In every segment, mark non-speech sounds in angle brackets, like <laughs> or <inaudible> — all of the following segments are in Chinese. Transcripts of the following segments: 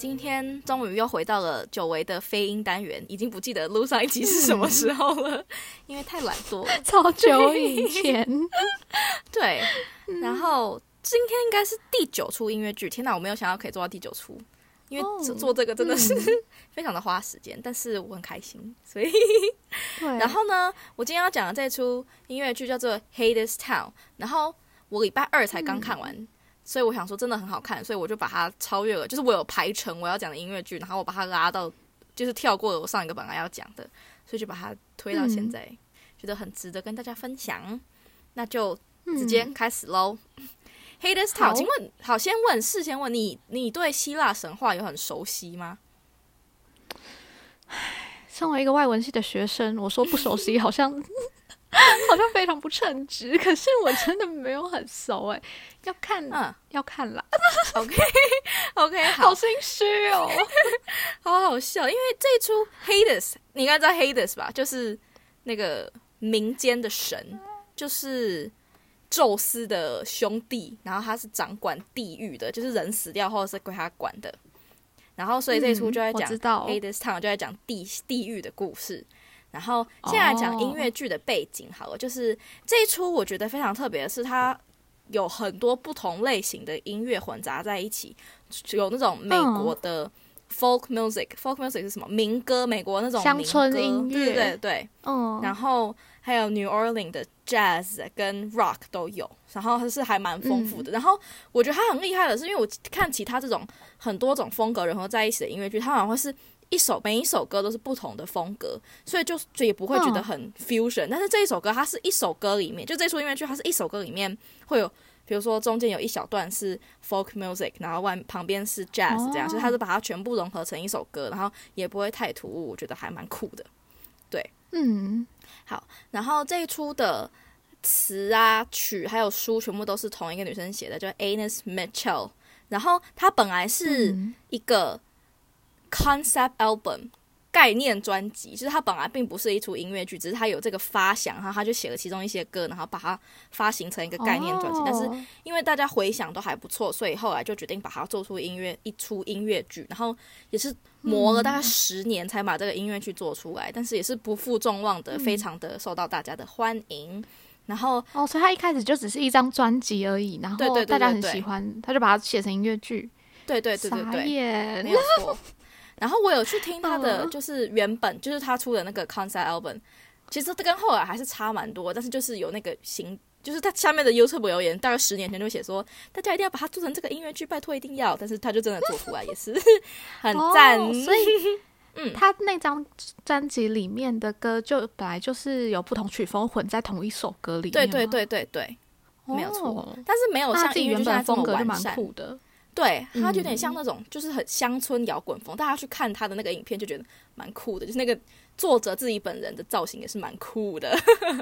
今天终于又回到了久违的飞音单元，已经不记得录上一集是什么时候了，<laughs> 因为太懒惰了。超久以前，<laughs> 对，然后今天应该是第九出音乐剧，天哪，我没有想到可以做到第九出，因为做这个真的是 <laughs> 非常的花时间，但是我很开心，所以，然后呢，我今天要讲的这出音乐剧叫做《Hades Town》，然后我礼拜二才刚看完，所以我想说真的很好看，所以我就把它超越了，就是我有排成我要讲的音乐剧，然后我把它拉到，就是跳过了我上一个本来要讲的，所以就把它推到现在，觉得很值得跟大家分享。那就直接开始喽。Hades Town，好请问，好，先问，事先问你，你对希腊神话有很熟悉吗？身为一个外文系的学生，我说不熟悉，好像 <laughs> 好像非常不称职。<laughs> 可是我真的没有很熟哎，要看、嗯要看啦，，<laughs> OK，OK，、好好，心虚哦。好好笑，因为这一出 Hades，你应该知道 Hades 吧？就是那个民间的神，就是宙斯的兄弟，然后他是掌管地狱的，就是人死掉后是归他管的。然后所以这一出就在讲 Hades Town，就在讲地地狱的故事。然后现在讲音乐剧的背景好了，就是这一出我觉得非常特别的是，它有很多不同类型的音乐混杂在一起，有那种美国的 folk music，folk、music 是什么？民歌，美国那种乡村音乐对对对。嗯，然后还有 New Orleans 的 jazz 跟 rock 都有，然后它是还蛮丰富的。然后我觉得它很厉害的是，因为我看其他这种很多种风格融合在一起的音乐剧，它好像会是一首每一首歌都是不同的风格，所以就就也不会觉得很 fusion、但是这一首歌它是一首歌里面，就这出音乐剧它是一首歌里面会有。比如说中间有一小段是 folk music，然后外旁边是 jazz，这样，哦所以它是把它全部融合成一首歌，然后也不会太突兀，我觉得还蛮酷的。对嗯，好然后这一出的词啊、曲还有书全部都是同一个女生写的，叫 Anus Mitchell。然后她本来是嗯一个 concept album 概念专辑，就是它本来并不是一出音乐剧，只是它有这个发想，然后他就写了其中一些歌，然后把它发行成一个概念专辑。但是哦因为大家回想都还不错，所以后来就决定把它做出音乐一出音乐剧，然后也是磨了大概十年才把这个音乐剧做出来，但是也是不负众望的，非常的受到大家的欢迎。然后哦，所以他一开始就只是一张专辑而已，然对对对后大家很喜欢，他就把它写成音乐剧。对对对对对，眼没有错。然后我有去听他的，嗯就是原本就是他出的那个 concept album，其实跟后来还是差蛮多，但是就是有那个形。就是他下面的 YouTube 留言，大概十年前就写说，大家一定要把它做成这个音乐剧，拜托一定要。但是他就真的做出来，也是 <laughs> 很赞。哦所以，<laughs> 嗯他那张专辑里面的歌就本来就是有不同曲风混在同一首歌里面吗，对对对对对，没有错哦但是没有像音乐自己原本风格就蛮。酷的。对，它有点嗯像那种就是很乡村摇滚风，大家去看他的那个影片就觉得蛮酷的，就是那个作者自己本人的造型也是蛮酷的。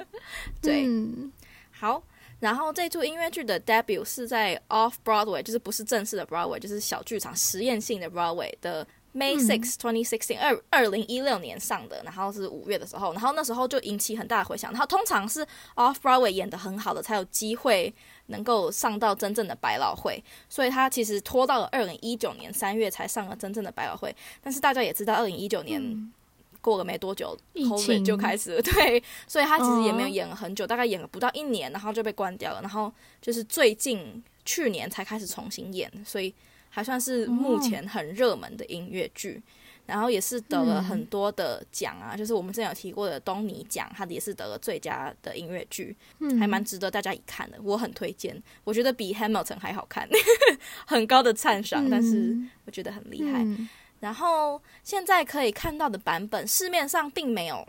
<laughs> 对，嗯好，然后这出音乐剧的 debut 是在 Off Broadway，就是不是正式的 Broadway，就是小剧场实验性的 Broadway 的 May 嗯 six twenty sixteen 二二零一六年上的，然后是五月的时候，然后那时候就引起很大的回响。然后通常是 Off Broadway 演的很好的才有机会能够上到真正的百老汇，所以他其实拖到了二零一九年三月才上了真正的百老汇。但是大家也知道，二零一九年、过了没多久疫，COVID 情就开始了，<laughs> 对，所以他其实也没有嗯演了很久，大概演了不到一年，然后就被关掉了，然后就是最近去年才开始重新演，所以还算是目前很热门的音乐剧。然后也是得了很多的奖啊，就是我们之前有提过的东尼奖，它也是得了最佳的音乐剧，嗯还蛮值得大家一看的，我很推荐。我觉得比 Hamilton 还好看，<laughs> 很高的赞赏，但是嗯我觉得很厉害。嗯然后现在可以看到的版本，市面上并没有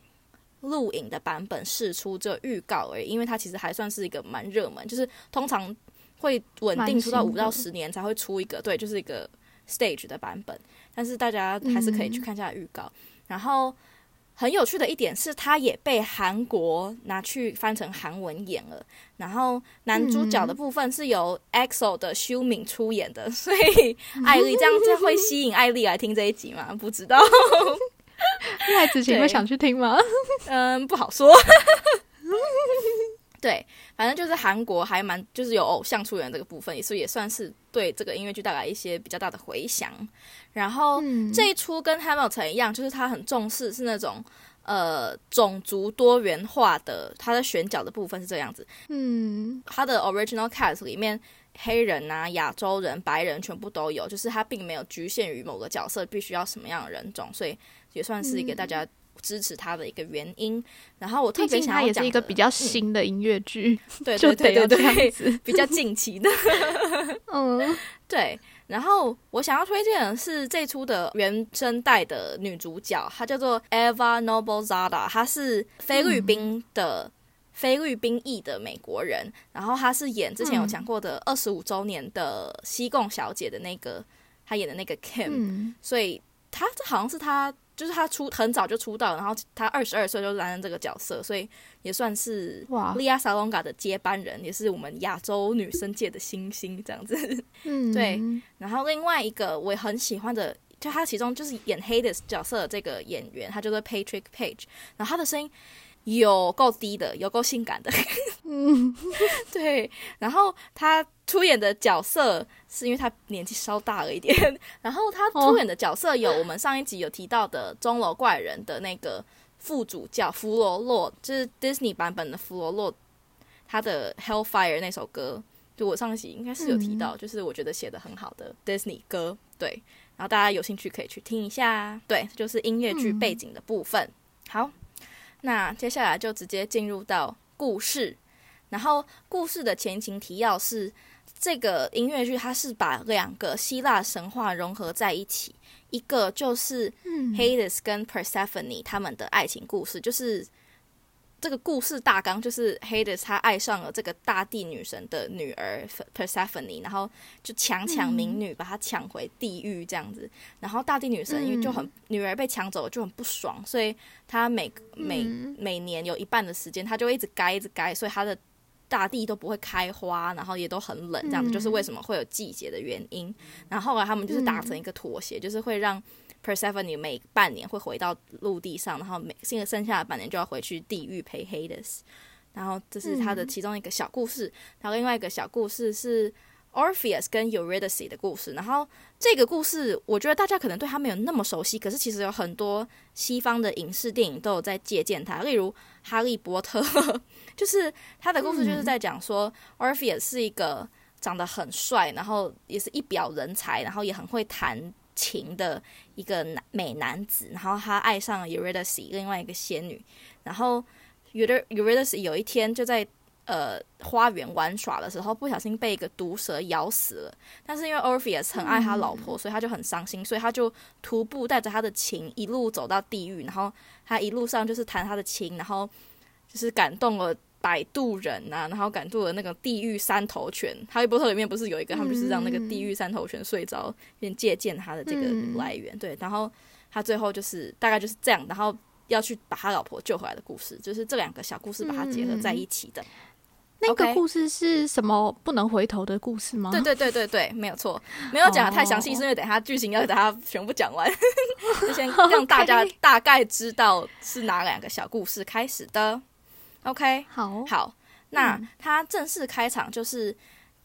录影的版本试出，这预告而已，因为它其实还算是一个蛮热门，就是通常会稳定出到五到十年才会出一个，对，就是一个 stage 的版本。但是大家还是可以去看一下预告。然后很有趣的一点是，它也被韩国拿去翻成韩文演了。然后男主角的部分是由 EXO 的修敏出演的，所以 <laughs> 艾丽这样子会吸引艾丽来听这一集吗？不知道。<laughs> 赖子晴会想去听吗？<laughs> 嗯，不好说。对，反正就是韩国还蛮就是有偶像出演这个部分，也是也算是对这个音乐剧带来一些比较大的回响。然后这一出跟 Hamilton 一样，就是他很重视是那种呃种族多元化的，他的选角的部分是这样子。嗯，他的 original cast 里面黑人啊、亚洲人、白人全部都有，就是他并没有局限于某个角色必须要什么样的人种，所以也算是一个大家。支持他的一个原因，然后我特别想要讲，也是一个比较新的音乐剧，对对对对对，<laughs> <laughs> 比较近期的，<laughs> 嗯，对。然后我想要推荐的是这出的原声带的女主角，她叫做 Eva Noblezada，她是菲律宾的菲律宾裔的美国人，然后她是演之前有讲过的二十五周年的西贡小姐的那个，她演的那个 Kim，所以她这好像是她。就是他出很早就出道，然后他二十二岁就担任这个角色，所以也算是哇利亚萨隆嘎的接班人，也是我们亚洲女生界的新星这样子。<laughs> 嗯，对。然后另外一个我也很喜欢的，就他其中就是演 Hades 角色的这个演员，他叫做 Patrick Page，然后他的声音。有够低的，有够性感的，嗯，<laughs> 对。然后他出演的角色是因为他年纪稍大了一点，然后他出演的角色有我们上一集有提到的钟楼怪人的那个副主教弗罗洛，就是 Disney 版本的弗罗洛，他的 Hellfire 那首歌，就我上一集应该是有提到，就是我觉得写的很好的 Disney 歌，对。然后大家有兴趣可以去听一下，对，就是音乐剧背景的部分，好。那接下来就直接进入到故事，然后故事的前情提要是，这个音乐剧它是把两个希腊神话融合在一起，一个就是 Hades 跟 Persephone 他们的爱情故事，就是。这个故事大纲就是 Hades 他爱上了这个大地女神的女儿 Persephone，然后就强抢民女，把她抢回地狱这样子。然后大地女神因为就很女儿被抢走了就很不爽，所以她每每每年有一半的时间，她就一直该一直该，所以她的大地都不会开花，然后也都很冷，这样子就是为什么会有季节的原因。然后后来他们就是达成一个妥协，就是会让。Persephone 每半年会回到陆地上，然后每剩剩下的半年就要回去地狱陪 Hades。然后这是他的其中一个小故事。然后另外一个小故事是 Orpheus 跟 Eurydice 的故事。然后这个故事我觉得大家可能对他没有那么熟悉，可是其实有很多西方的影视电影都有在借鉴它。例如《哈利波特》，就是他的故事就是在讲说 Orpheus 是一个长得很帅，然后也是一表人才，然后也很会弹。情的一个男美男子，然后他爱上了 Eurydice，另外一个仙女。然后 Eurydice 有一天就在呃花园玩耍的时候，不小心被一个毒蛇咬死了。但是因为 Orpheus 很爱他老婆，所以他就很伤心，所以他就徒步带着他的琴一路走到地狱。然后他一路上就是弹他的琴，然后就是感动了。摆渡人呐，然后赶渡的那个地狱三头犬。哈利波特里面不是有一个，他们就是让那个地狱三头犬睡着，有点借鉴他的这个来源。对，然后他最后就是大概就是这样，然后要去把他老婆救回来的故事，就是这两个小故事把它结合在一起的。那个故事是什么？不能回头的故事吗？对对对对对，没有错，没有讲的太详细，是因为等下剧情要等他全部讲完，<laughs> 就先让大家大概知道是哪两个小故事开始的。OK，好，好，那他正式开场就是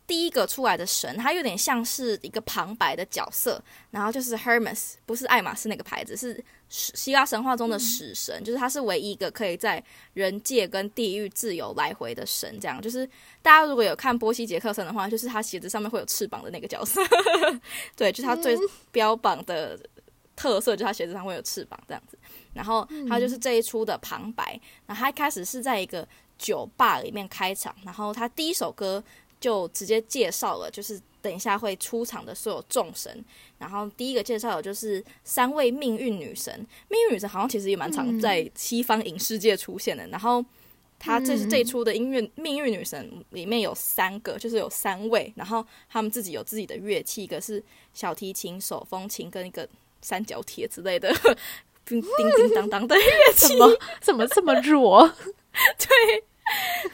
第一个出来的神，他有点像是一个旁白的角色，然后就是 Hermes，不是爱马仕那个牌子，是希腊神话中的死神，就是他是唯一一个可以在人界跟地狱自由来回的神。这样，就是大家如果有看波西杰克森的话，就是他鞋子上面会有翅膀的那个角色，<laughs> 对，就是他最标榜的特色，就他鞋子上会有翅膀这样子。然后他就是这一出的旁白，然后他一开始是在一个酒吧里面开场，然后他第一首歌就直接介绍了，就是等一下会出场的所有众神。然后第一个介绍的就是三位命运女神，命运女神好像其实也蛮常在西方影视界出现的。然后他这是这一出的音乐命运女神里面有三个，就是有三位，然后他们自己有自己的乐器，一个是小提琴、手风琴跟一个三角铁之类的。<laughs> 叮叮叮当当的 <laughs> 乐器怎。么怎么这么弱？<laughs> 对，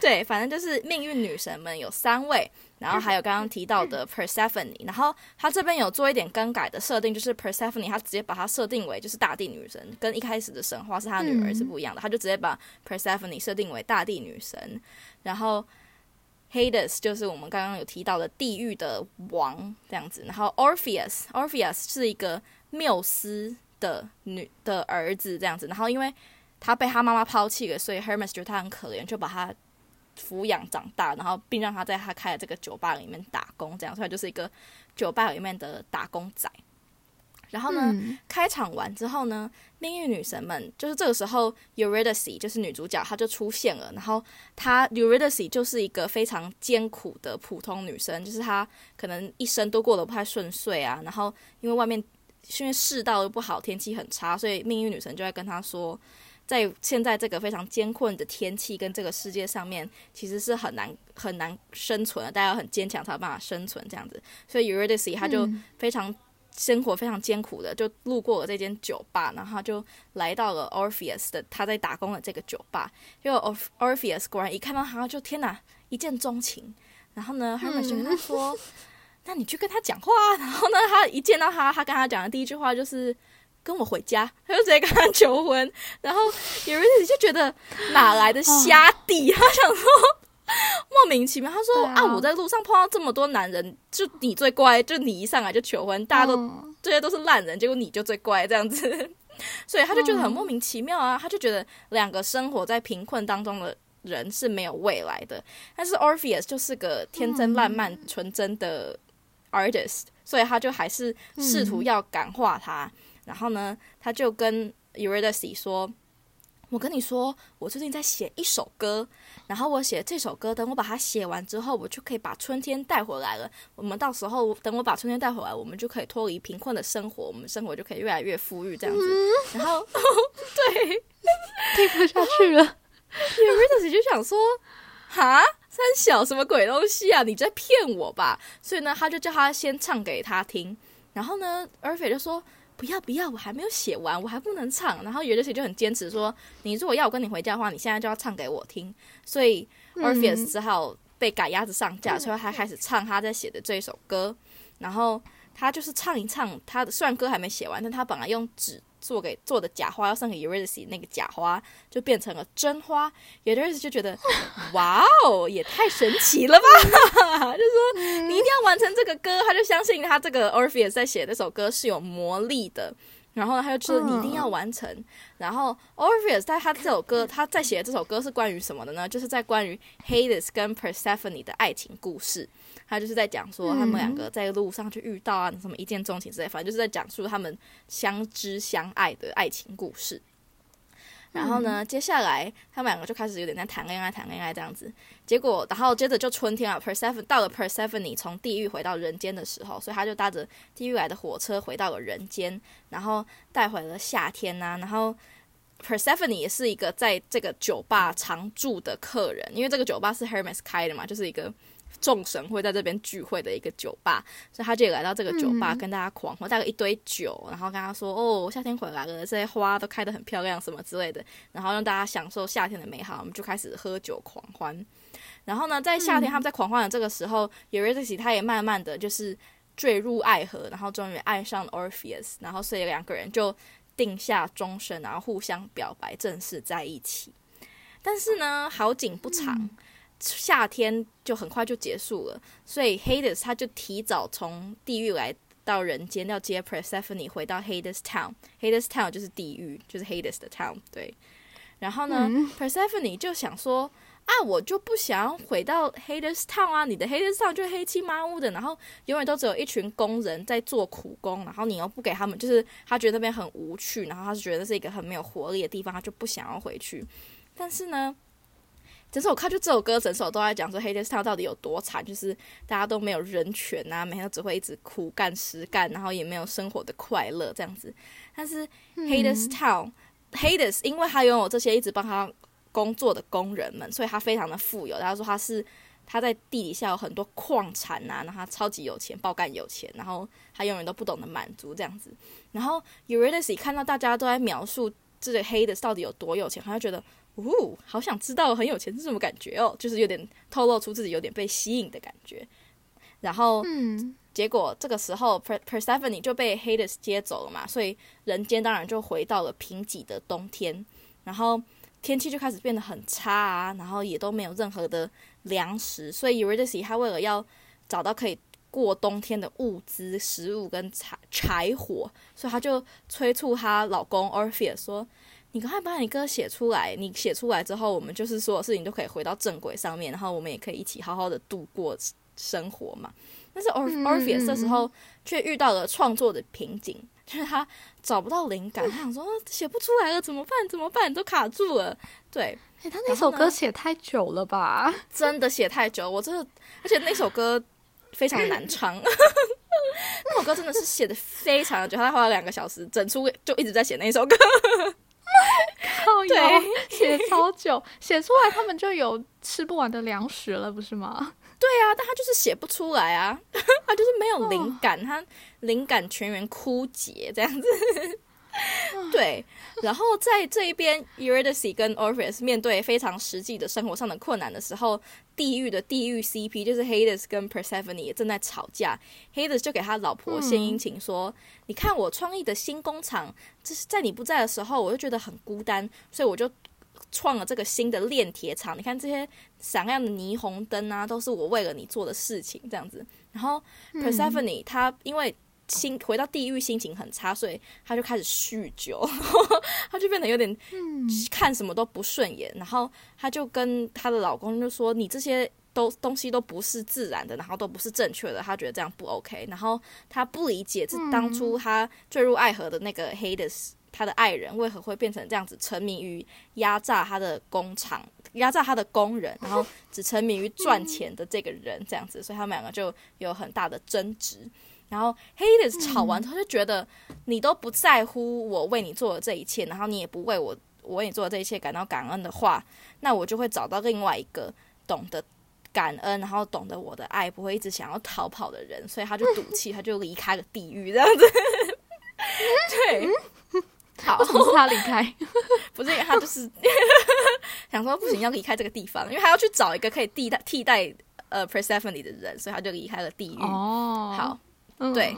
对反正就是命运女神们有三位，然后还有刚刚提到的 Persephone，然后他这边有做一点更改的设定，就是 Persephone 他直接把它设定为就是大地女神，跟一开始的神话是她女儿是不一样的，他就直接把 Persephone 设定为大地女神，然后 Hades 就是我们刚刚有提到的地狱的王这样子，然后 Orpheus Orpheus 是一个缪斯的女的儿子这样子，然后因为他被他妈妈抛弃了，所以 Hermes 觉得他很可怜，就把他抚养长大，然后并让他在他开的这个酒吧里面打工，这样，所以他就是一个酒吧里面的打工仔。然后呢，嗯开场完之后呢，命运女神们就是这个时候，Eurydice 就是女主角，她就出现了。然后她 Eurydice 就是一个非常艰苦的普通女生，就是她可能一生都过得不太顺遂啊。然后因为外面因为世道又不好，天气很差，所以命运女神就会跟他说，在现在这个非常艰困的天气跟这个世界上面，其实是很难很难生存的，大家要很坚强才有办法生存这样子。所以 Eurydice 她就非常生活非常艰苦的，就路过了这间酒吧，然后就来到了 Orpheus 的他在打工的这个酒吧。结果 Orpheus 果然一看到他就天哪，一见钟情。然后呢，Hermes 就说：“那你去跟他讲话啊。”然后呢，他一见到他，他跟他讲的第一句话就是。跟我回家，他就直接跟他求婚，然后 Eurydice 就觉得哪来的瞎弟，他想说莫名其妙，他说啊啊，我在路上碰到这么多男人，就你最乖，就你一上来就求婚，大家都嗯这些都是烂人，结果你就最乖这样子，<laughs> 所以他就觉得很莫名其妙啊，他就觉得两个生活在贫困当中的人是没有未来的，但是 Orpheus 就是个天真烂漫、纯真的 artist，所以他就还是试图要感化他，然后呢，他就跟 Eurydice 说。我跟你说，我最近在写一首歌，然后我写这首歌，等我把它写完之后，我就可以把春天带回来了。我们到时候等我把春天带回来，我们就可以脱离贫困的生活，我们生活就可以越来越富裕这样子。然后 <laughs> 对听不下去了。Eurydice 就想说，哈，三小什么鬼东西啊？你在骗我吧？所以呢，他就叫他先唱给他听。然后呢 h e 就说。不要不要，我还没有写完，我还不能唱。然后 Eurydice 就很坚持说，你如果要我跟你回家的话，你现在就要唱给我听。所以 Orpheus 只好被赶鸭子上架，所以他开始唱他在写的这一首歌。然后他就是唱一唱，他的虽然歌还没写完，但他本来用纸做给做的假花要送给 Eurydice 那个假花，就变成了真花。Eurydice 就觉得，<laughs> 哇哦，也太神奇了吧！<laughs> 就说你一定要完成这个歌，他就相信他这个 Orpheus 在写这首歌是有魔力的。然后呢他就说你一定要完成。然后 Orpheus 在他这首歌，他在写的这首歌是关于什么的呢？就是在关于 Hades 跟 Persephone 的爱情故事。他就是在讲说他们两个在路上去遇到啊，什么一见钟情之类，反正就是在讲述他们相知相爱的爱情故事。然后呢，接下来他们两个就开始有点在谈恋爱，谈恋爱这样子。结果，然后接着就春天啊，Persephone 到了 Persephone 从地狱回到人间的时候，所以他就搭着地狱来的火车回到了人间，然后带回了夏天呐、然后 Persephone 也是一个在这个酒吧常住的客人，因为这个酒吧是 Hermes 开的嘛，就是一个众神会在这边聚会的一个酒吧，所以他就也来到这个酒吧、嗯跟大家狂欢，带了一堆酒，然后跟他说：“哦，夏天回来了，这些花都开得很漂亮，什么之类的。”然后让大家享受夏天的美好，我们就开始喝酒狂欢。然后呢，在夏天他们在狂欢的这个时候、e d i c e 他也慢慢的就是坠入爱河，然后终于爱上了 Orpheus，然后所以两个人就定下终身，然后互相表白，正式在一起。但是呢，好景不长，夏天就很快就结束了，所以 Hades 他就提早从地狱来到人间，要接 Persephone 回到 Hades Town。Hades Town 就是地狱，就是 Hades 的 town。对，然后呢、嗯 p e r s e p h o n e 就想说。啊，我就不想要回到 Hades Town 啊！你的 Hades Town 就是黑漆麻乌的，然后永远都只有一群工人在做苦工，然后你又不给他们，就是他觉得那边很无趣，然后他是觉得是一个很没有活力的地方，他就不想要回去。但是呢，整首看就这首歌，整首都在讲说 Hades Town 到底有多惨，就是大家都没有人权啊，每天都只会一直苦干实干，然后也没有生活的快乐这样子。但是 Hades Town、Hades 因为他拥有这些一直帮他工作的工人们，所以他非常的富有。他说他是他在地底下有很多矿产啊，然后他超级有钱，爆干有钱，然后他永远都不懂得满足这样子。然后 Eurydice 看到大家都在描述这个 Hades 到底有多有钱，他就觉得，呜，好想知道很有钱是什么感觉哦，就是有点透露出自己有点被吸引的感觉。然后，嗯，结果这个时候 Per Persephone 就被 Hades 接走了嘛，所以人间当然就回到了贫瘠的冬天，然后天气就开始变得很差啊，然后也都没有任何的粮食，所以 Eurydice 他为了要找到可以过冬天的物资、食物跟柴柴火，所以他就催促她老公 Orpheus 说：“你赶快把你歌写出来，你写出来之后，我们就是所有事情都可以回到正轨上面，然后我们也可以一起好好的度过生活嘛。”但是 Or 嗯 Orpheus 这时候却遇到了创作的瓶颈，就是他找不到灵感，他想说写不出来了，怎么办？怎么办？都卡住了。对，哎、他那首歌写太久了吧？真的写太久，我真的，而且那首歌非常难唱，<laughs> 那首歌真的是写的非常的久，他花了两个小时，整出就一直在写那首歌。靠对写超久，写出来他们就有吃不完的粮食了，不是吗？<laughs> 对啊，但他就是写不出来啊，<laughs> 他就是没有灵感，他灵感全员枯竭这样子。<laughs> 对，然后在这一边，Eurydice 跟 Orpheus 面对非常实际的生活上的困难的时候，地狱的地狱 CP 就是 Hades 跟 Persephone 也正在吵架。Hades 就给他老婆献殷勤说：“你看我创意的新工厂，这是在你不在的时候，我就觉得很孤单，所以我就创了这个新的炼铁厂。你看这些闪亮的霓虹灯啊，都是我为了你做的事情，这样子。然后 Persephone 她因为心回到地狱，心情很差，所以他就开始酗酒，<laughs> 他就变得有点看什么都不顺眼。然后他就跟她的老公就说：“你这些都东西都不是自然的，然后都不是正确的。”他觉得这样不 OK。然后他不理解，这当初他坠入爱河的那个 Hades。他的爱人为何会变成这样子，沉迷于压榨他的工厂、压榨他的工人，然后只沉迷于赚钱的这个人这样子，所以他们两个就有很大的争执。然后 Hades 吵完之后就觉得你都不在乎我为你做的这一切，然后你也不为我我为你做的这一切感到感恩的话，那我就会找到另外一个懂得感恩，然后懂得我的爱，不会一直想要逃跑的人，所以他就赌气，他就离开了地狱这样子。对，<laughs> 好为，什么是他离开？不是因为他就是想说不行，要离开这个地方，因为他要去找一个可以替代替代呃 Persephone 的人，所以他就离开了地狱。哦，好，嗯对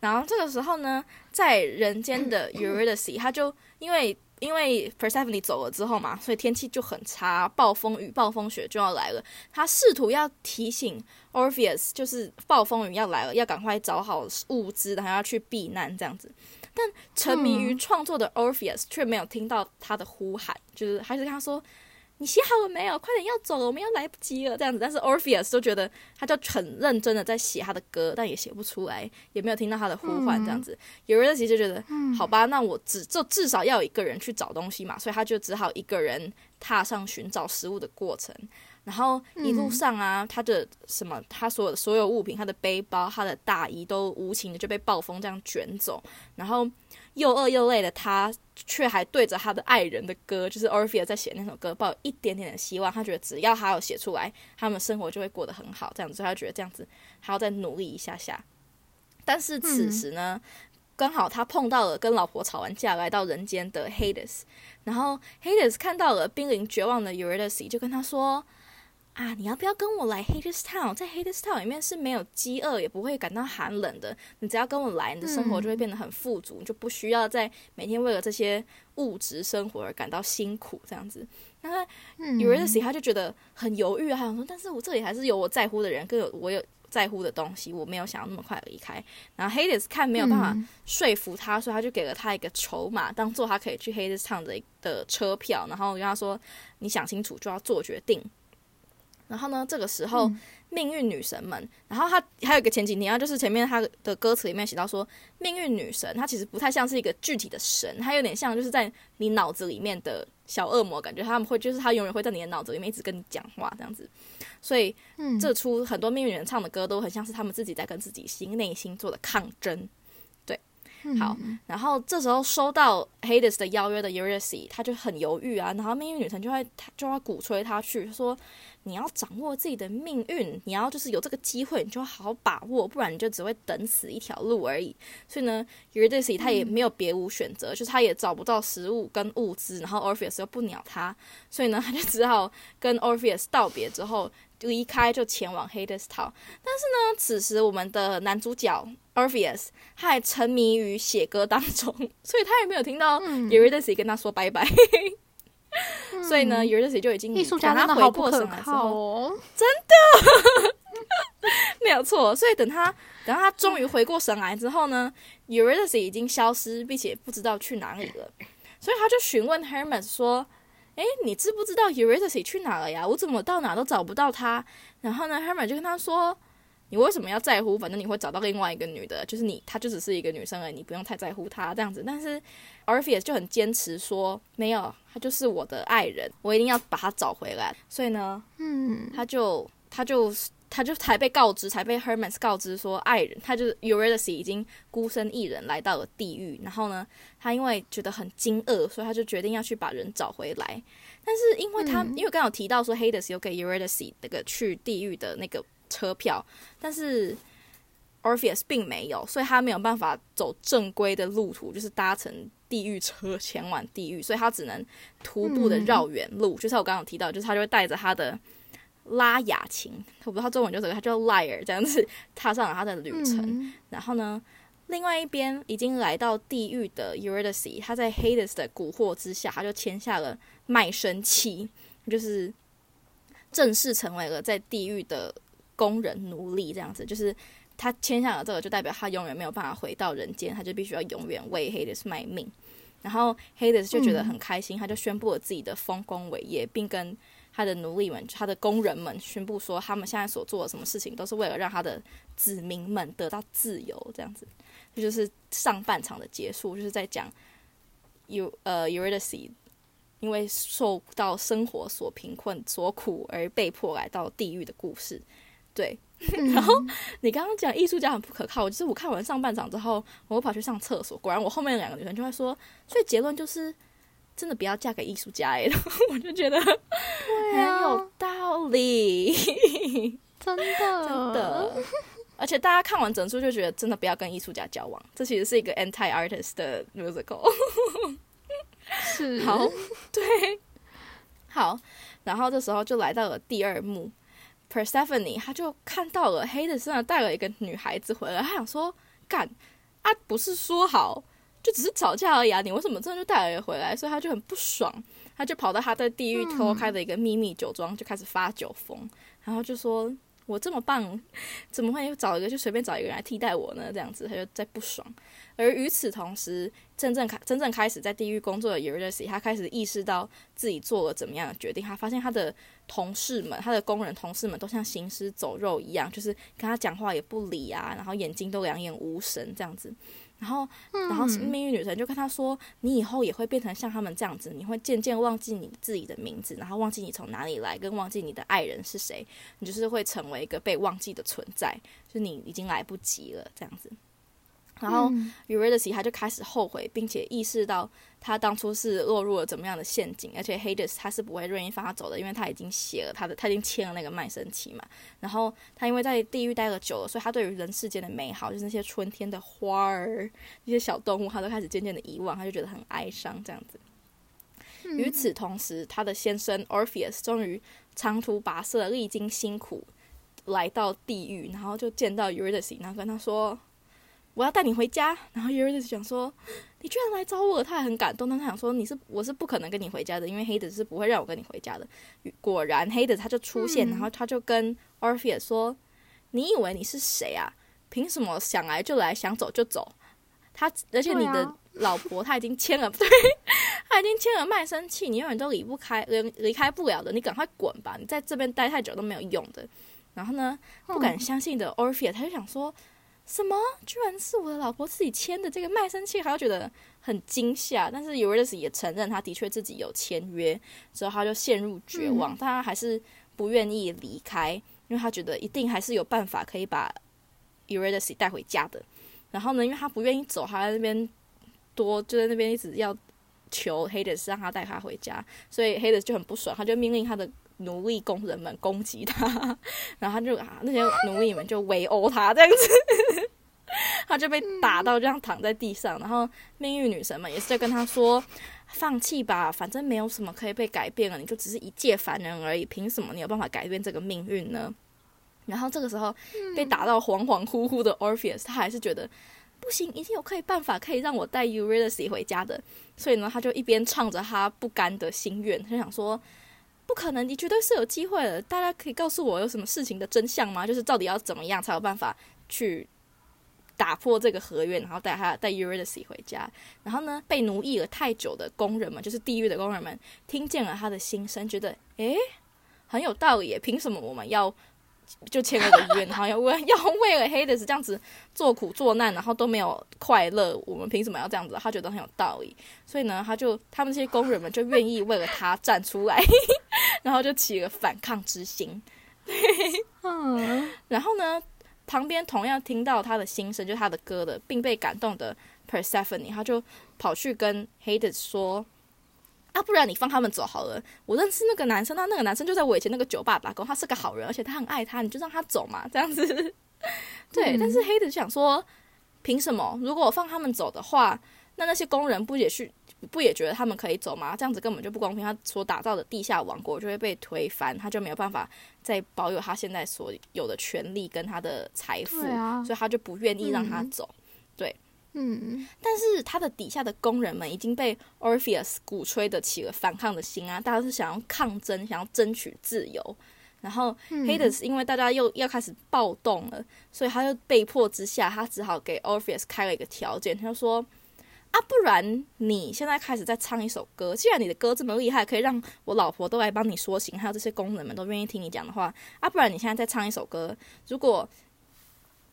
然后这个时候呢，在人间的 Eurydice，他就因为因为 Persephone 走了之后嘛，所以天气就很差，暴风雨、暴风雪就要来了。他试图要提醒 Orpheus，就是暴风雨要来了，要赶快找好物资，然后要去避难这样子。但沉迷于创作的 Orpheus 却没有听到他的呼喊，就是还是跟他说：“你写好了没有？快点要走了，我们要来不及了。”这样子。但是 Orpheus 都觉得他就很认真的在写他的歌，但也写不出来，也没有听到他的呼唤。这样子，有人其实就觉得，好吧，那我只就至少要有一个人去找东西嘛，所以他就只好一个人踏上寻找食物的过程。然后一路上啊，他的什么，他所有的所有物品，他的背包、他的大衣都无情的就被暴风这样卷走。然后又饿又累的他，却还对着他的爱人的歌，就是 Orpheus 在写那首歌，抱有一点点的希望。他觉得只要他有写出来，他们生活就会过得很好，这样子，他觉得这样子还要再努力一下下。但是此时呢，刚好他碰到了跟老婆吵完架来到人间的 Hades，然后 Hades 看到了濒临绝望的 Eurydice，就跟他说。啊，你要不要跟我来 Hades Town？在 Hades Town 里面是没有饥饿，也不会感到寒冷的。你只要跟我来，你的生活就会变得很富足，你就不需要在每天为了这些物质生活而感到辛苦。这样子，那 Eurydice 他就觉得很犹豫，还想说，但是我这里还是有我在乎的人，更有我有在乎的东西，我没有想要那么快离开。然后 Hades 看没有办法说服他，所以他就给了他一个筹码，当做他可以去 Hades Town 的的车票，然后跟他说，你想清楚就要做决定。然后呢，这个时候、命运女神们，然后她还有一个前几天啊，就是前面她的歌词里面写到说，命运女神她其实不太像是一个具体的神，她有点像就是在你脑子里面的小恶魔，感觉他们会就是她永远会在你的脑子里面一直跟你讲话这样子，所以这出很多命运人唱的歌都很像是他们自己在跟自己心内心做的抗争。好，然后这时候收到 Hades 的邀约的 Eurydice，他就很犹豫啊，然后命运女神就会就要鼓吹他去，说你要掌握自己的命运，你要就是有这个机会，你就好好把握，不然你就只会等死一条路而已。所以呢，Eurydice 他也没有别无选择，就是他也找不到食物跟物资，然后 Orpheus 又不鸟他，所以呢，<laughs> 他就只好跟 Orpheus 道别之后离开，就前往 Hades 逃。但是呢，此时我们的男主角 Orpheus 他还沉迷于写歌当中，<laughs> 所以他也没有听到 Eurydice 跟他说拜拜。<laughs> 所以呢，Eurydice 就已经艺术家真的等他回好不可过神来之靠后，哦。<laughs> 没有错。所以等他等他终于回过神来之后呢，Eurydice 已经消失，并且不知道去哪里了。所以他就询问 Hermes 说：“诶，你知不知道 Eurydice 去哪了呀？我怎么到哪都找不到他。”然后呢，Hermes 就跟他说：“你为什么要在乎？反正你会找到另外一个女的，就是你，她就只是一个女生而已，你不用太在乎她这样子。”但是 Orpheus 就很坚持说：“没有，她就是我的爱人，我一定要把她找回来。”所以呢，嗯，他就他就他就才被告知，才被 Hermes 告知说，爱人他就是 Eurydice 已经孤身一人来到了地狱。然后呢，他因为觉得很惊愕，所以他就决定要去把人找回来。但是因为他、嗯因为刚刚有提到说 Hades 有给 Eurydice 那个去地狱的那个车票，但是 Orpheus 并没有，所以他没有办法走正规的路途，就是搭乘地狱车前往地狱，所以他只能徒步的嗯绕远路。就像我刚刚提到，就是他就会带着他的拉雅琴，我不知道中文叫什么，他叫 Lyre 这样子踏上了他的旅程。嗯然后呢，另外一边已经来到地狱的 Eurydice，他在 Hades 的蛊惑之下，他就签下了卖身契，就是正式成为了在地狱的工人奴隶，这样子。就是他签下了这个，就代表他永远没有办法回到人间，他就必须要永远为 Hades 卖命。然后 Hades 就觉得很开心，他就宣布了自己的丰功伟业，并跟他的奴隶们、他的工人们宣布说，他们现在所做的什么事情都是为了让他的子民们得到自由，这样子。这就是上半场的结束，就是在讲 Eu 呃 Eurydice 因为受到生活所贫困所苦而被迫来到地狱的故事。对，<laughs> 然后你刚刚讲艺术家很不可靠，就是我看完上半场之后，我又跑去上厕所，果然我后面的两个女生就会说，所以结论就是真的不要嫁给艺术家哎，然 <laughs> 后我就觉得对很有啊，道理。真的。<laughs> 真的。而且大家看完整出就觉得真的不要跟艺术家交往，这其实是一个 anti artist 的 musical。是。好，对，好，然后这时候就来到了第二幕，Persephone 他就看到了黑的身上带了一个女孩子回来，他想说干啊，不是说好就只是吵架而已啊，你为什么真的就带了一个回来？所以他就很不爽，他就跑到他在地狱偷开的一个秘密酒庄，就开始发酒疯，然后就说。我这么棒，怎么会找一个就随便找一个人来替代我呢？这样子他就在不爽。而与此同时，真正开真正开始在地狱工作的 e u r y s 他开始意识到自己做了怎么样的决定。他发现他的同事们，他的工人同事们都像行尸走肉一样，就是跟他讲话也不理啊，然后眼睛都两眼无神这样子。然后，然后命运女神就跟他说：“你以后也会变成像他们这样子，你会渐渐忘记你自己的名字，然后忘记你从哪里来，跟忘记你的爱人是谁。你就是会成为一个被忘记的存在，就是你已经来不及了这样子。”然后嗯 Eurydice 他就开始后悔，并且意识到他当初是落入了怎么样的陷阱，而且 Hades 他是不会愿意放他走的，因为他已经写了他的，他已经签了那个卖身契嘛。然后他因为在地狱待了久了，所以他对于人世间的美好，就是那些春天的花儿、那些小动物，他都开始渐渐的遗忘，他就觉得很哀伤这样子。与此同时，他的先生 Orpheus 终于长途跋涉，历经辛苦来到地狱，然后就见到 Eurydice，然后跟他说：“我要带你回家。”然后 Eurydice 想说：“你居然来找我！”他也很感动，但他想说：“你是我是不可能跟你回家的，因为黑的是不会让我跟你回家的。”果然，黑的他就出现，嗯然后他就跟 Orpheus 说：“你以为你是谁啊？凭什么想来就来，想走就走？他而且你的老婆他已经签了，对，他已经签了卖身契，你永远都离不开，离离开不了的，你赶快滚吧！你在这边待太久都没有用的。然后呢，不敢相信的 Orpheus 他就想说。什么？居然是我的老婆自己签的这个卖身契，还要觉得很惊吓。但是 Eurydice 也承认他的确自己有签约，之后他就陷入绝望，但他还是不愿意离开，因为他觉得一定还是有办法可以把 Eurydice 带回家的。然后呢，因为他不愿意走，他在那边多就在那边一直要求 Hades 让他带他回家，所以 Hades 就很不爽，他就命令他的奴隶工人们攻击他，<laughs> 然后他就啊那些奴隶们就围殴他这样子，<laughs> 他就被打到这样躺在地上，然后命运女神们也是在跟他说。放弃吧，反正没有什么可以被改变了，你就只是一介凡人而已，凭什么你有办法改变这个命运呢？然后这个时候被打到恍恍惚惚的 Orpheus，他还是觉得不行，一定有可以办法可以让我带 Eurydice 回家的。所以呢，他就一边唱着他不甘的心愿，他想说：不可能，你绝对是有机会的。大家可以告诉我有什么事情的真相吗？就是到底要怎么样才有办法去？打破这个合约，然后带他带 Eurydice 回家。然后呢，被奴役了太久的工人们，就是地狱的工人们，听见了他的心声，觉得诶很有道理。凭什么我们要就签了个约，<laughs> 然后要为要为了 Hades 这样子做苦做难，然后都没有快乐？我们凭什么要这样子？他觉得很有道理，所以呢，他就他们这些工人们就愿意为了他站出来，然后就起了反抗之心。<laughs> 嗯，然后呢？旁边同样听到他的心声，就是他的歌的，并被感动的 Persephone，他就跑去跟 Hades 说：“啊，不然你放他们走好了。我认识那个男生，他那个男生就在我以前那个酒吧打工，他是个好人，而且他很爱他，你就让他走嘛，这样子。<laughs> 对，但是 Hades 想说，凭什么？如果我放他们走的话，那那些工人不也是？”不也觉得他们可以走吗？这样子根本就不公平。他所打造的地下王国就会被推翻，他就没有办法再保有他现在所有的权利跟他的财富，所以他就不愿意让他走。对，嗯。但是他的底下的工人们已经被 Orpheus 鼓吹的起了反抗的心啊，大家是想要抗争，想要争取自由。然后 Hades 因为大家又要开始暴动了，所以他就被迫之下，他只好给 Orpheus 开了一个条件，他就说。啊，不然你现在开始再唱一首歌。既然你的歌这么厉害，可以让我老婆都来帮你说情，还有这些工人们都愿意听你讲的话。啊，不然你现在再唱一首歌。如果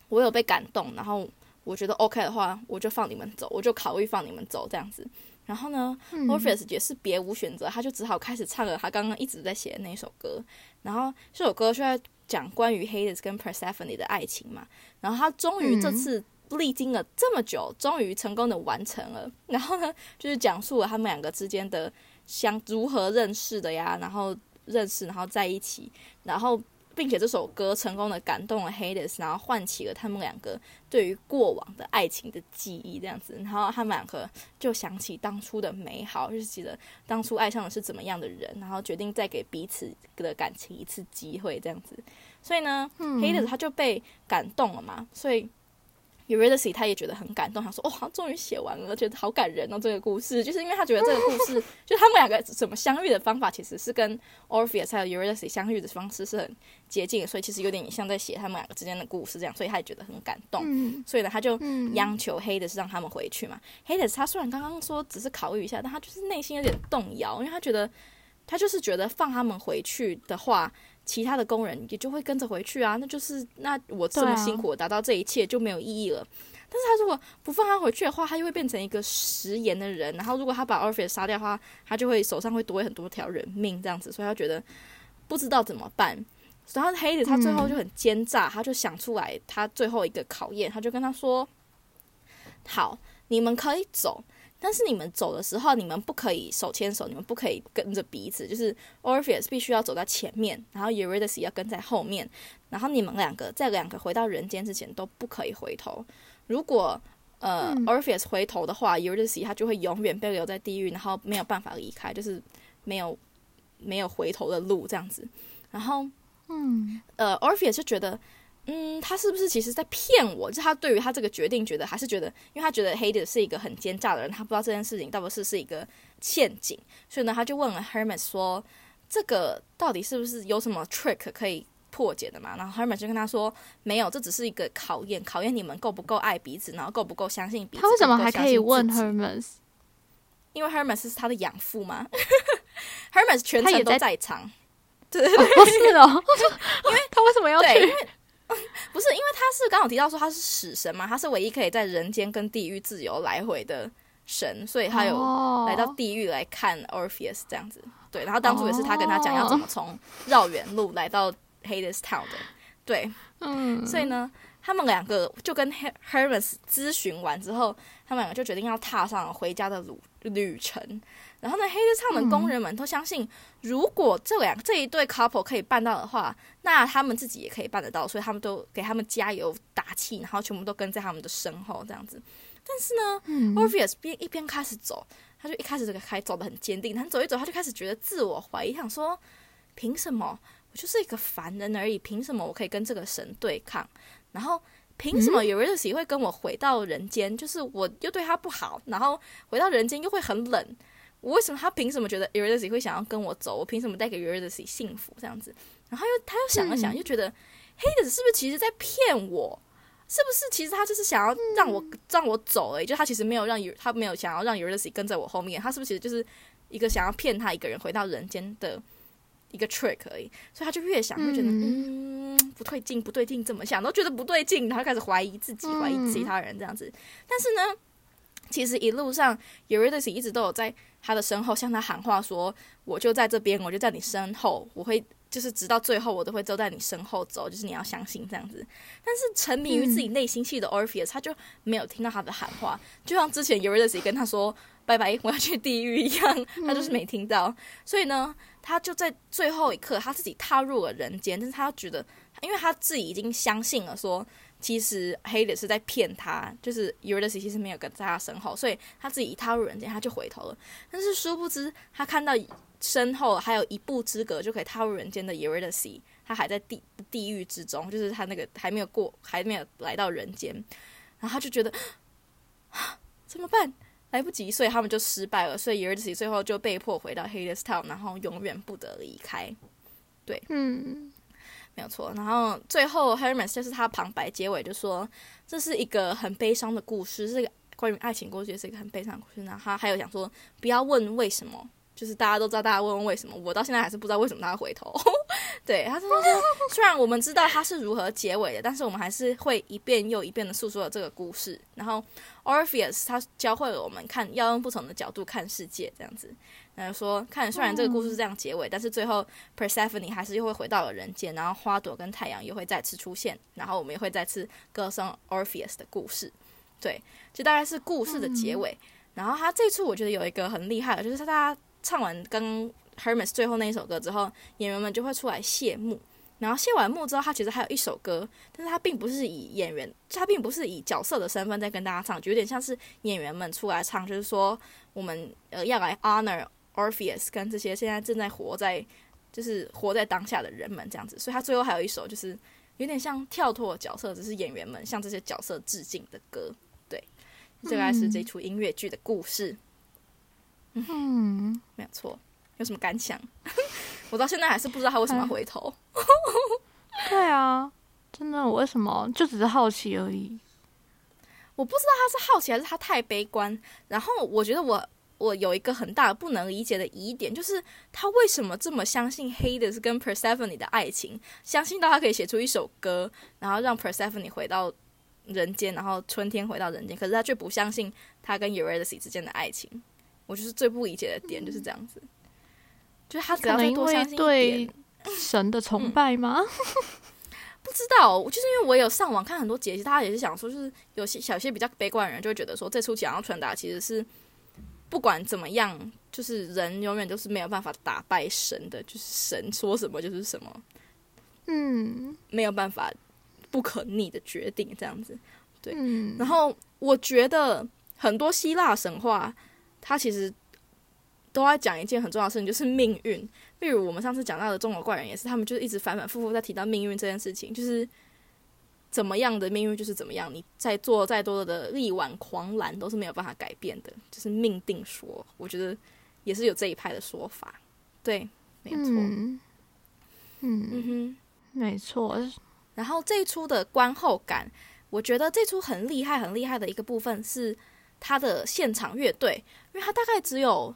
我有被感动，然后我觉得 OK 的话，我就放你们走，我就考虑放你们走这样子。然后呢，Orpheus 也是别无选择，他就只好开始唱了他刚刚一直在写的那首歌。然后这首歌就在讲关于 Hades 跟 Persephone 的爱情嘛。然后他终于这次。历经了这么久，终于成功的完成了。然后呢，<laughs> 就是讲述了他们两个之间的相如何认识的呀，然后认识，然后在一起，然后并且这首歌成功的感动了 Hades，然后唤起了他们两个对于过往的爱情的记忆，这样子。然后他们两个就想起当初的美好，就是记得当初爱上的是怎么样的人，然后决定再给彼此的感情一次机会，这样子。所以呢，Hades 他就被感动了嘛，所以。Eurydice 他也觉得很感动，他说：“哇，终于写完了，觉得好感人哦。”这个故事就是因为他觉得这个故事，<laughs> 就他们两个怎么相遇的方法，其实是跟 Orpheus 还有 Eurydice 相遇的方式是很接近，所以其实有点像在写他们两个之间的故事这样，所以他也觉得很感动。所以呢，他就央求 Hades 让他们回去嘛。Hades 他虽然刚刚说只是考虑一下，但他就是内心有点动摇，因为他觉得他就是觉得放他们回去的话。其他的工人也就会跟着回去啊，那就是那我这么辛苦达到这一切就没有意义了。但是他如果不放他回去的话，他就会变成一个食言的人。然后如果他把 Orpheus 杀掉的话，他就会手上会多很多条人命这样子，所以他觉得不知道怎么办。然后黑子他最后就很奸诈，他就想出来他最后一个考验，他就跟他说：“好，你们可以走。”但是你们走的时候，你们不可以手牵手，你们不可以跟着彼此，就是 Orpheus 必须要走在前面，然后 Eurydice 要跟在后面，然后你们两个在两个回到人间之前都不可以回头。如果呃 Orpheus 回头的话，Eurydice 他就会永远被留在地狱，然后没有办法离开，就是没有没有回头的路这样子。然后嗯呃 Orpheus 就觉得。嗯，他是不是其实在骗我？就他对于他这个决定，觉得还是觉得，因为他觉得 Hades 是一个很奸诈的人，他不知道这件事情到底是是一个陷阱，所以呢，他就问了 Hermes 说：“这个到底是不是有什么 trick 可以破解的嘛？”然后 Hermes 就跟他说：“没有，这只是一个考验，考验你们够不够爱彼此，然后够不够相信彼此。”他为什么还可以问 Hermes？因为 Hermes 是他的养父吗？Hermes 全程都在场，对对对，是哦，<laughs> 因为他为什么要去？<laughs> 不是，因为他是刚好提到说他是死神嘛，他是唯一可以在人间跟地狱自由来回的神，所以他有来到地狱来看 Orpheus 这样子。对，然后当初也是他跟他讲要怎么从绕远路来到 Hades Town 的。对，嗯，所以呢他们两个就跟 Her Hermes 咨询完之后，他们两个就决定要踏上回家的旅旅程。然后呢，黑日唱的工人们都相信，如果这两这一对 couple 可以办到的话，那他们自己也可以办得到，所以他们都给他们加油打气，然后全部都跟在他们的身后这样子。但是呢，Orpheus 边一边开始走，他就一开始这个开走的很坚定，他走一走，他就开始觉得自我怀疑，想说，凭什么我就是一个凡人而已？凭什么我可以跟这个神对抗？然后凭什么 Eurydice 会跟我回到人间？就是我又对他不好，然后回到人间又会很冷。我为什么他凭什么觉得 Eurydice 会想要跟我走？我凭什么带给 Eurydice 幸福这样子？然后又他又想了想，又觉得 Hades 是不是其实在骗我？是不是其实他就是想要让我让我走？诶，就他其实没有让他没有想要让 Eurydice 跟在我后面，他是不是其实就是一个想要骗他一个人回到人间的一个 trick 而已？所以他就越想越觉得嗯不对劲，不对劲，怎么想都觉得不对劲，然后开始怀疑自己，怀疑其他人这样子。但是呢，其实一路上 Eurydice 一直都有在。他的身后向他喊话说：“我就在这边，我就在你身后，我会就是直到最后，我都会走在你身后走，就是你要相信这样子。”但是沉迷于自己内心戏的 Orpheus 他就没有听到他的喊话，就像之前 Eurydice 跟他说“拜拜，我要去地狱”一样，他就是没听到。所以呢，他就在最后一刻，他自己踏入了人间，但是他觉得，因为他自己已经相信了说。其实黑的是在骗他，就是 Eurydice 其实没有跟在他身后，所以他自己一踏入人间，他就回头了。但是殊不知，他看到身后还有一步之隔就可以踏入人间的 Eurydice，他还在地地狱之中，就是他那个还没有过，还没有来到人间，然后他就觉得 <gasps> 怎么办？来不及，所以他们就失败了。所以 Eurydice 最后就被迫回到 Hades Town，然后永远不得离开。对，嗯。没有错，然后最后 Hermes 就是他旁白结尾就说，这是一个很悲伤的故事，是一个关于爱情故事，也是一个很悲伤的故事。然后他还有讲说，不要问为什么，就是大家都知道，大家问问为什么，我到现在还是不知道为什么他回头。<laughs> 对，他说说，虽然我们知道他是如何结尾的，但是我们还是会一遍又一遍的诉说了这个故事。然后 Orpheus 他教会了我们看要用不同的角度看世界，这样子。然后说，看虽然这个故事是这样结尾，但是最后 Persephone 还是又会回到了人间，然后花朵跟太阳又会再次出现，然后我们也会再次歌颂 Orpheus 的故事。对，就大概是故事的结尾。然后他这次我觉得有一个很厉害的，就是大家唱完刚 Hermes 最后那一首歌之后，演员们就会出来谢幕。然后谢完幕之后，他其实还有一首歌，但是他并不是以演员，他并不是以角色的身份在跟大家唱，就有点像是演员们出来唱，就是说我们呃要来 honor。Orpheus 跟这些现在正在活在，就是活在当下的人们这样子，所以他最后还有一首就是有点像跳脱角色，只是演员们向这些角色致敬的歌。对，这个是这出音乐剧的故事。嗯，没有错。有什么感想？<laughs> 我到现在还是不知道他为什么回头。对啊，真的，我为什么就只是好奇而已。我不知道他是好奇还是他太悲观。然后我觉得我。我有一个很大的不能理解的疑点，就是他为什么这么相信 Hades 跟 Persephone 的爱情，相信到他可以写出一首歌，然后让 Persephone 回到人间，然后春天回到人间，可是他却不相信他跟 Eurydice 之间的爱情。我就是最不理解的点就是这样子，就是他只要再多相信一点神的崇拜吗？<laughs> 不知道，就是因为我有上网看很多解析，他也是想说，就是有些小些比较悲观的人就会觉得说，这出想要传达其实是。不管怎么样，就是人永远都是没有办法打败神的，就是神说什么就是什么，嗯，没有办法不可逆的决定这样子，对。嗯、然后我觉得很多希腊神话，它其实都在讲一件很重要的事情，就是命运。例如我们上次讲到的中国怪人，也是他们就是一直反反复复在提到命运这件事情，就是。怎么样的命运就是怎么样，你再做再多的力挽狂澜都是没有办法改变的，就是命定说。我觉得也是有这一派的说法，对，没错，嗯嗯哼，没错。然后这一出的观后感，我觉得这出很厉害，很厉害的一个部分是他的现场乐队，因为他大概只有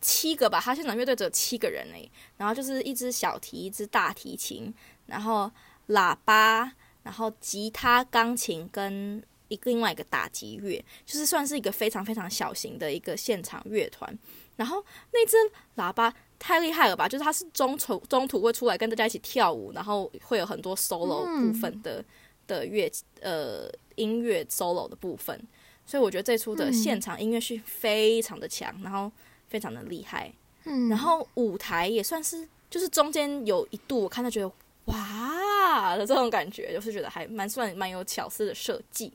七个吧，他现场乐队只有七个人诶，然后就是一支小提，一支大提琴，然后喇叭。然后吉他、钢琴跟一个另外一个打击乐，就是算是一个非常非常小型的一个现场乐团。然后那只喇叭太厉害了吧？就是它是中途中途会出来跟大家一起跳舞，然后会有很多 solo 部分的的乐呃音乐 solo 的部分，所以我觉得这出的嗯现场音乐性非常的强，然后非常的厉害。嗯，然后舞台也算是，就是中间有一度我看到觉得哇的这种感觉，就是觉得还蛮算蛮有巧思的设计。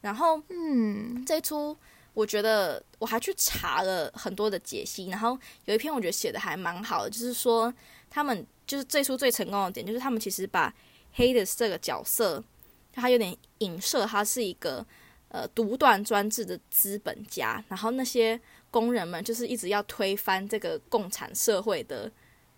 然后嗯这一出我觉得我还去查了很多的解析，然后有一篇我觉得写的还蛮好的，就是说他们就是最初最成功的点，就是他们其实把 Hades 这个角色，他有点影射他是一个呃独断专制的资本家，然后那些工人们就是一直要推翻这个共产社会的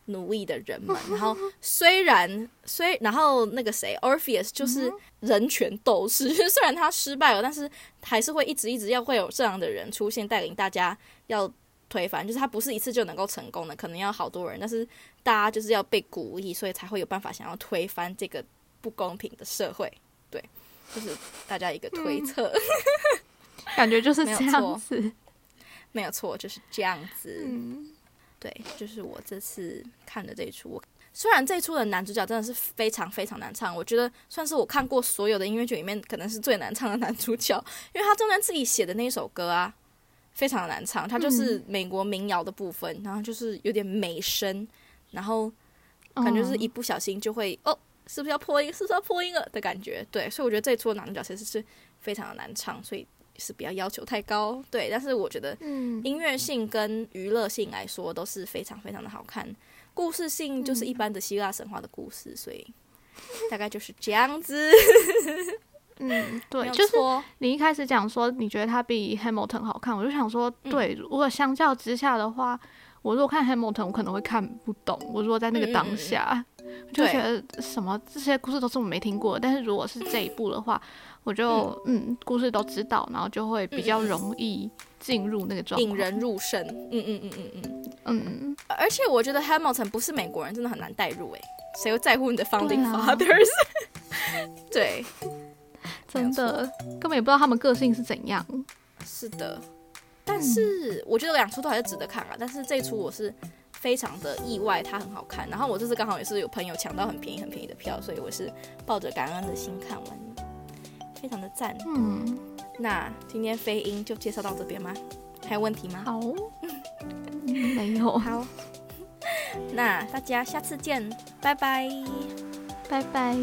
奴役的人们。然后虽然虽然后那个谁 Orpheus 就是人权斗士，<laughs> 虽然他失败了，但是还是会一直一直要会有这样的人出现，带领大家要推翻。就是他不是一次就能够成功的，可能要好多人，但是大家就是要被鼓励，所以才会有办法想要推翻这个不公平的社会。对，就是大家一个推测。<laughs> 感觉就是这样子。没有错，就是这样子。嗯对，就是我这次看的这一出。我虽然这一出的男主角真的是非常非常难唱，我觉得算是我看过所有的音乐剧里面可能是最难唱的男主角，<laughs> 因为他中间自己写的那一首歌啊，非常的难唱。他就是美国民谣的部分，然后就是有点美声，然后感觉是一不小心就会、哦，是不是要破音？是不是要破音了的感觉？对，所以我觉得这一出的男主角其实是非常的难唱，所以是不要要求太高。对，但是我觉得嗯音乐性跟娱乐性来说都是非常非常的好看，故事性就是一般的希腊神话的故事，所以大概就是这样子。<laughs> <laughs> 嗯，对，有就是错你一开始讲说你觉得它比 Hamilton 好看，我就想说，嗯对，如果相较之下的话，我如果看 Hamilton，我可能会看不懂。我如果在那个当嗯嗯嗯下，我就对觉得什么这些故事都是我没听过的，但是如果是这一部的话，我就嗯故事都知道，然后就会比较容易进入那个状态。引人入胜，嗯嗯嗯嗯嗯。嗯，而且我觉得 Hamilton 不是美国人，真的很难代入诶，谁会在乎你的 founding 对啊 fathers？<laughs> 对，<laughs> 真的根本也不知道他们个性是怎样。是的。但是我觉得两出都还是值得看啊，但是这一出我是非常的意外，它很好看。然后我这次刚好也是有朋友抢到很便宜很便宜的票，所以我是抱着感恩的心看完的，非常的赞。嗯，那今天飞鹰就介绍到这边吗？还有问题吗？好，嗯 <laughs> 没有，好，那大家下次见，拜拜。拜拜。